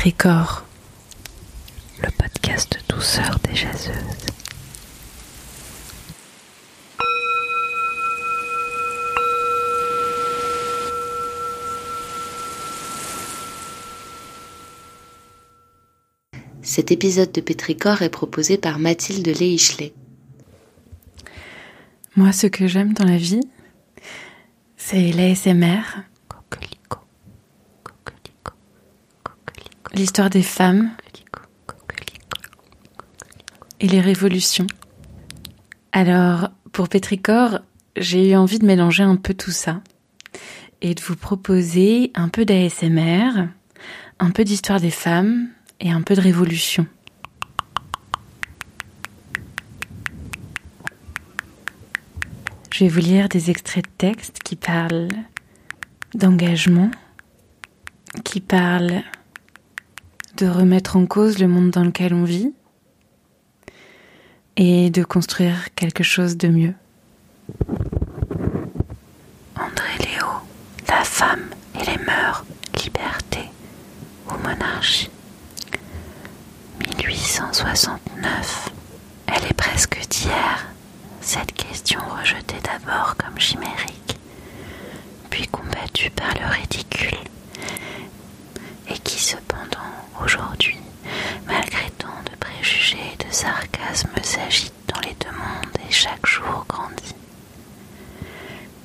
Pétricor, le podcast douceur des jaseuses. Cet épisode de Pétricor est proposé par Mathilde Leichelet. Moi, ce que j'aime dans la vie, c'est l'ASMR, l'histoire des femmes et les révolutions. Alors, pour Pétricor, j'ai eu envie de mélanger un peu tout ça et de vous proposer un peu d'ASMR, un peu d'histoire des femmes et un peu de révolution. Je vais vous lire des extraits de texte qui parlent d'engagement, qui parlent de remettre en cause le monde dans lequel on vit et de construire quelque chose de mieux. André Léo, la femme et les mœurs, liberté ou monarchie. 1869. Elle est presque d'hier, cette question rejetée d'abord comme chimérique, puis combattue par le ridicule, et qui cependant aujourd'hui, malgré tant de préjugés et de sarcasmes, s'agite dans les deux mondes et chaque jour grandit.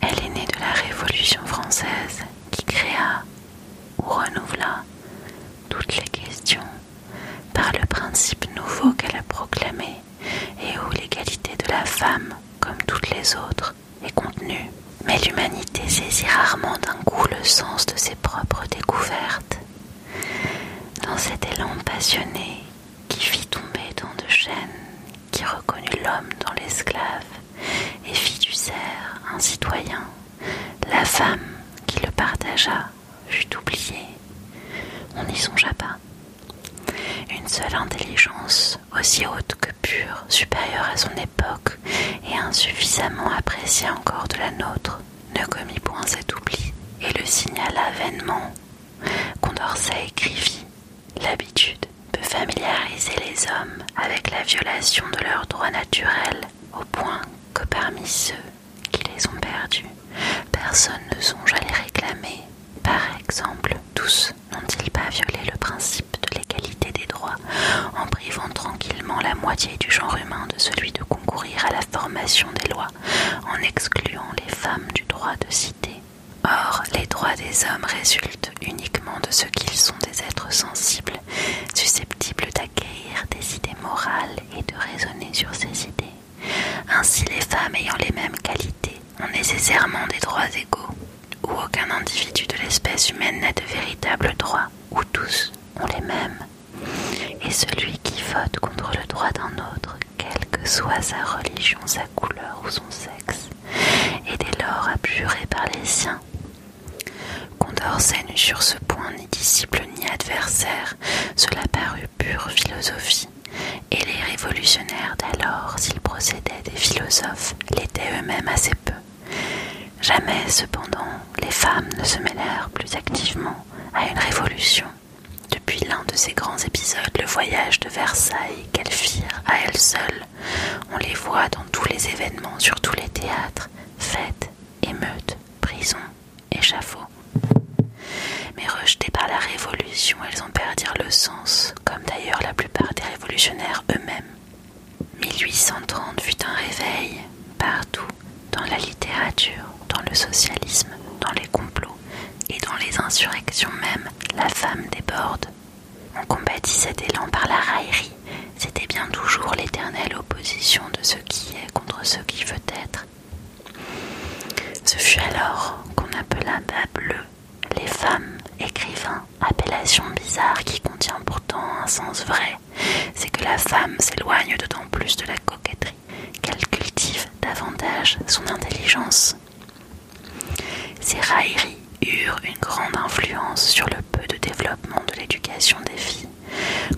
Elle est née de la Révolution française qui créa ou renouvela toutes les questions par le principe nouveau qu'elle a proclamé et où l'égalité de la femme, comme toutes les autres, est contenue. Mais l'humanité saisit rarement d'un coup le sens de ses propres découvertes. Dans cet élan passionné qui fit tomber tant de chaînes, qui reconnut l'homme dans l'esclave et fit du cerf un citoyen, la femme qui le partagea fut oubliée. On n'y songea pas. Une seule intelligence, aussi haute que pure, supérieure à son époque et insuffisamment appréciée encore de la nôtre, ne commit point cet oubli et le signala vainement. Condorcet écrivit L'habitude peut familiariser les hommes avec la violation de leurs droits naturels au point que parmi ceux qui les ont perdus, personne ne songe à les réclamer. Par exemple, tous n'ont-ils pas violé le principe de l'égalité des droits en privant tranquillement la moitié du humain de celui de concourir à la formation des lois, en excluant les femmes du droit de citer Or, les droits des hommes résultent uniquement de ce qu'ils sont des êtres sensibles, susceptibles d'acquérir des idées morales et de raisonner sur ces idées. Ainsi, les femmes ayant les mêmes qualités ont nécessairement des droits égaux, où aucun individu de l'espèce humaine n'a de véritables droits, où tous ont les mêmes. Et celui qui vote contre le droit d'un autre, quelle que soit sa religion, sa couleur ou son sexe, est dès lors abjuré par les siens. Condorcet n'eut sur ce point ni disciple ni adversaire, cela parut pure philosophie, et les révolutionnaires d'alors, s'ils procédaient des philosophes, l'étaient eux-mêmes assez peu. Jamais, cependant, les femmes ne se mêlèrent plus activement à une révolution. L'un de ces grands épisodes, le voyage de Versailles qu'elles firent à elles seules, on les voit dans tous les événements, sur tous les théâtres, fêtes, émeutes, prisons, échafauds. Mais rejetées par la Révolution, elles en perdirent le sens, comme d'ailleurs la plupart des révolutionnaires eux-mêmes. 1830 fut un réveil partout, dans la littérature, dans le socialisme, dans les complots et dans les insurrections même, la femme déborde. Combattit cet élan par la raillerie. C'était bien toujours l'éternelle opposition de ce qui est contre ce qui veut être. Ce fut alors qu'on appela bas les femmes écrivains, appellation bizarre qui contient pourtant un sens vrai. C'est que la femme s'éloigne d'autant plus de la coquetterie qu'elle cultive davantage son intelligence. Ces railleries eurent une grande influence sur le développement de l'éducation des filles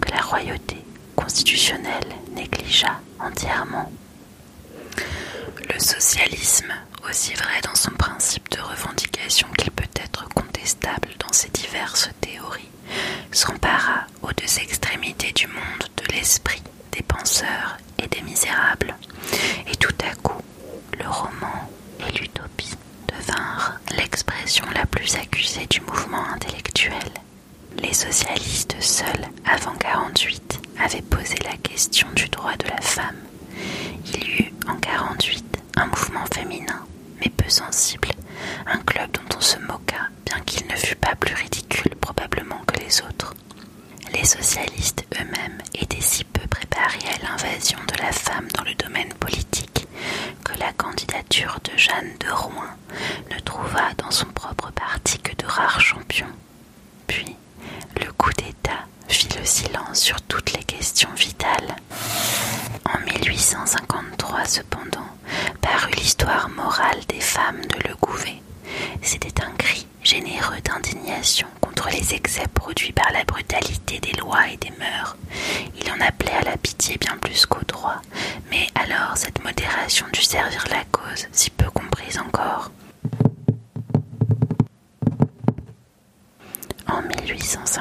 que la royauté constitutionnelle négligea entièrement. Le socialisme, aussi vrai dans son principe de revendication qu'il peut être contestable dans ses diverses théories, s'empara aux deux extrémités du monde de l'esprit des penseurs et des misérables. Et tout à coup, le roman et l'utopie devinrent l'expression la plus accusée du mouvement intellectuel. Les socialistes seuls, avant 48, avaient posé la question du droit de la femme. Il y eut en 48 un mouvement féminin, mais peu sensible, un club dont on se moqua, bien qu'il ne fût pas plus ridicule probablement que les autres. Les socialistes eux-mêmes étaient si peu préparés à l'invasion de la femme dans le domaine politique que la candidature de Jeanne de Rouen ne trouva dans son propre parti que de rares champions. Puis, le coup d'État le silence sur toutes les questions vitales. En 1853, cependant, parut l'histoire morale des femmes de Le Gouvet. C'était un cri généreux d'indignation contre les excès produits par la brutalité des lois et des mœurs. Il en appelait à la pitié bien plus qu'au droit, mais alors cette modération dut servir la cause, si peu comprise encore. En 1858,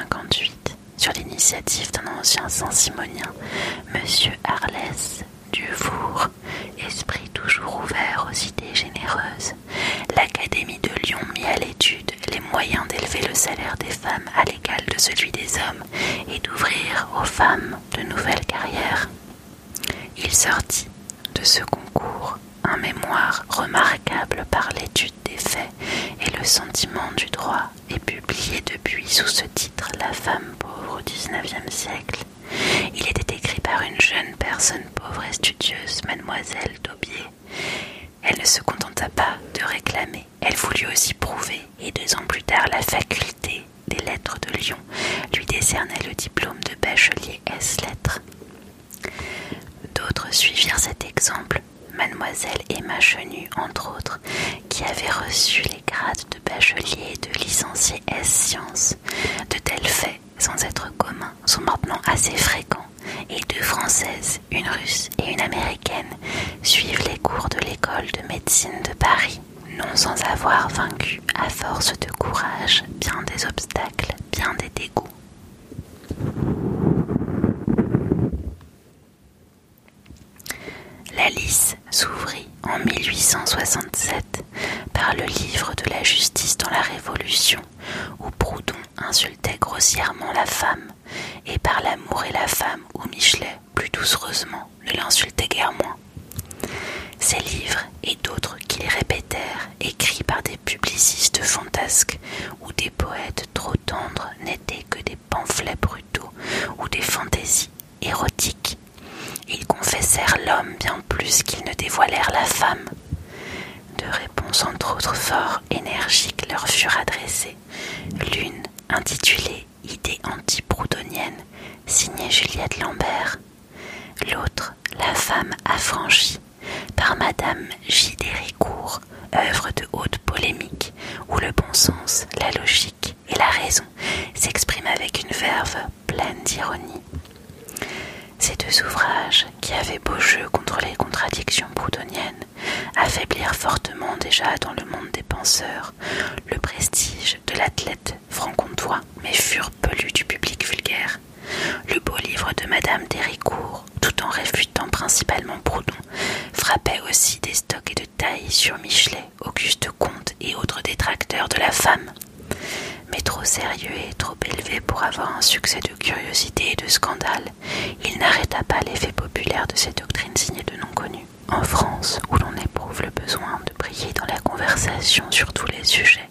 sur l'initiative d'un ancien Saint-Simonien, M. Arlès Dufour, esprit toujours ouvert aux idées généreuses, l'Académie de Lyon mit à l'étude les moyens d'élever le salaire des femmes à l'égal de celui des hommes et d'ouvrir aux femmes de nouvelles carrières. Il sortit de ce concours un mémoire remarquable par l'étude des faits et le sentiment du droit et publié depuis sous ce titre La femme pauvre au XIXe siècle. Il était écrit par une jeune personne pauvre et studieuse, mademoiselle Daubier. Elle ne se contenta pas de réclamer, elle voulut aussi prouver, et deux ans plus tard, la faculté des lettres de Lyon lui décernait le diplôme de bachelier S lettres. D'autres suivirent cet exemple, mademoiselle Emma Chenu entre autres, qui avait reçu les grades de bachelier et de licencié S sciences. De tels faits, sont maintenant assez fréquents et deux Françaises, une Russe et une Américaine, suivent les cours de l'école de médecine de Paris, non sans avoir vaincu, à force de courage, bien des obstacles, bien des dégoûts. La lys s'ouvrit en 1867 par le livre de la justice dans la Révolution, insultait grossièrement la femme, et par l'amour et la femme, où Michelet, plus doucereusement, ne l'insultait guère moins. Ces livres et d'autres qu'ils répétèrent, écrits par des publicistes fantasques ou des poètes trop tendres, n'étaient que des pamphlets brutaux ou des fantaisies érotiques. Ils confessèrent l'homme bien plus qu'ils ne dévoilèrent la femme. Deux réponses entre autres fort énergiques leur furent adressées. L'une intitulée Idée anti-proudhonienne, signée Juliette Lambert. L'autre, La femme affranchie, par Madame J. Déricourt, œuvre de haute polémique, où le bon sens, la logique et la raison s'expriment avec une verve pleine d'ironie. Ces deux ouvrages, qui avaient beau jeu contre les contradictions proudhoniennes, affaiblirent fortement déjà dans le monde des penseurs le prestige de l'athlète franc-comtois, mais furent peu lus du public vulgaire. Le beau livre de Madame Déricourt, tout en réfutant principalement Proudhon, frappait aussi des stocks et de tailles sur Michelet, Auguste Comte et autres détracteurs de la femme mais trop sérieux et trop élevé pour avoir un succès de curiosité et de scandale, il n'arrêta pas l'effet populaire de ces doctrines signées de non connus. En France, où l'on éprouve le besoin de briller dans la conversation sur tous les sujets,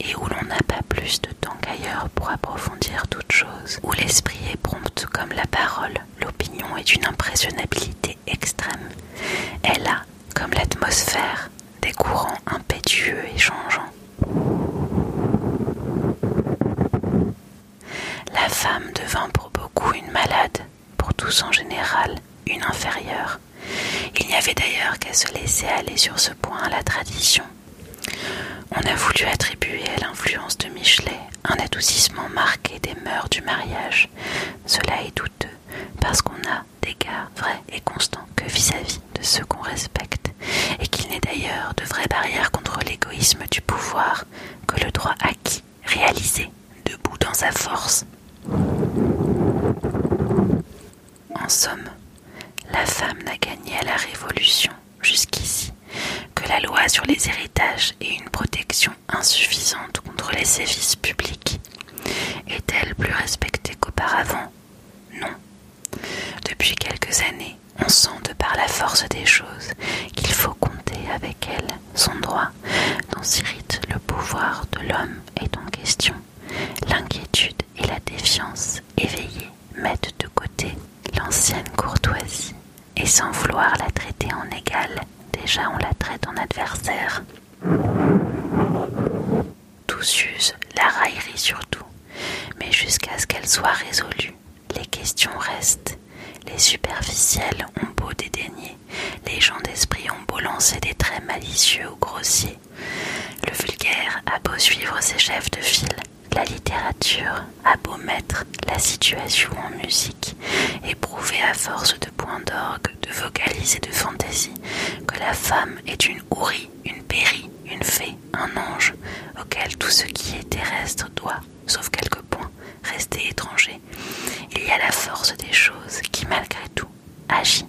et où l'on n'a pas plus de temps qu'ailleurs pour approfondir toute chose, où l'esprit est prompt comme la parole, l'opinion est d'une impressionnabilité extrême, elle a, comme l'atmosphère, des courants impétueux et changeants. La femme devint pour beaucoup une malade, pour tous en général une inférieure. Il n'y avait d'ailleurs qu'à se laisser aller sur ce point à la tradition. On a voulu attribuer à l'influence de Michelet un adoucissement marqué des mœurs du mariage. Cela est douteux, parce qu'on a des gardes vrais et constants que vis-à-vis de ceux qu'on respecte, et qu'il n'est d'ailleurs de vraies barrières contre l'égoïsme du pouvoir que le droit acquis, réalisé, de bout dans sa force. En somme, la femme n'a gagné à la Révolution jusqu'ici que la loi sur et une protection insuffisante contre les sévices publics. Est-elle plus respectée qu'auparavant? Non. Depuis quelques années, on sent de par la force des choses qu'il faut compter avec elle son droit dont s'irrite le pouvoir de l'homme est en question. L'inquiétude et la défiance éveillée mettent de côté l'ancienne courtoisie et sans vouloir la traiter en égale, déjà on la traite en adversaire. Tous usent la raillerie surtout, mais jusqu'à ce qu'elle soit résolue, les questions restent. Les superficiels ont beau dédaigner, les gens d'esprit ont beau lancer des traits malicieux ou grossiers. Le vulgaire a beau suivre ses chefs de file, la littérature a beau mettre la situation en musique et prouver à force de points d'orgue, de vocalises et de fantaisie que la femme est une hourie, une périe, une fée, un ange, auquel tout ce qui est terrestre doit, sauf quelques points, rester étranger. Il y a la force des choses qui, malgré tout, agit,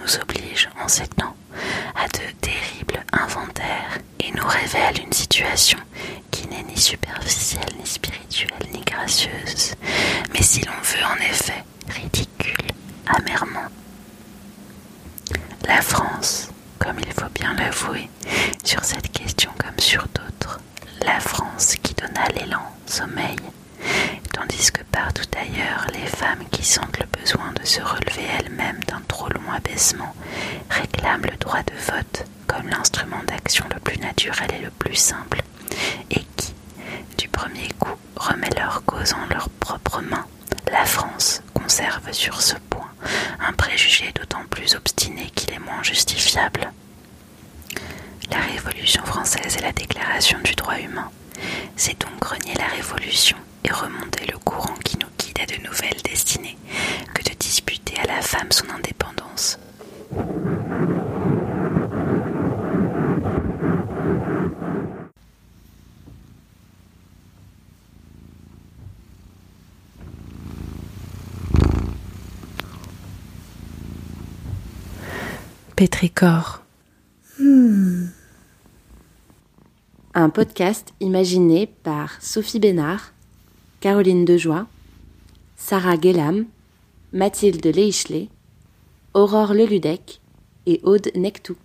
nous oblige en ces temps à de terribles inventaires et nous révèle une situation qui n'est ni superficielle, ni spirituelle, ni gracieuse, mais si l'on veut en effet, ridicule, amèrement. La France, comme il faut bien l'avouer, sur cette question comme sur d'autres, la France qui donna l'élan, sommeil, tandis que partout ailleurs, les femmes qui sentent le besoin de se relever elles-mêmes d'un trop long abaissement réclament le droit de vote comme l'instrument d'action le plus naturel et le plus simple, qui, du premier coup, remet leur cause en leurs propres mains. La France conserve sur ce point un préjugé d'autant plus obstiné qu'il est moins justifiable. La Révolution française et la Déclaration du droit humain, c'est donc renier la Révolution et remonter le courant qui nous guide à de nouvelles destinées que de disputer à la femme son indépendance. Pétricor. Un podcast imaginé par Sophie Bénard, Caroline Dejoie, Sarah Guélam, Mathilde Leichelet, Aurore Leludec et Aude Nectou.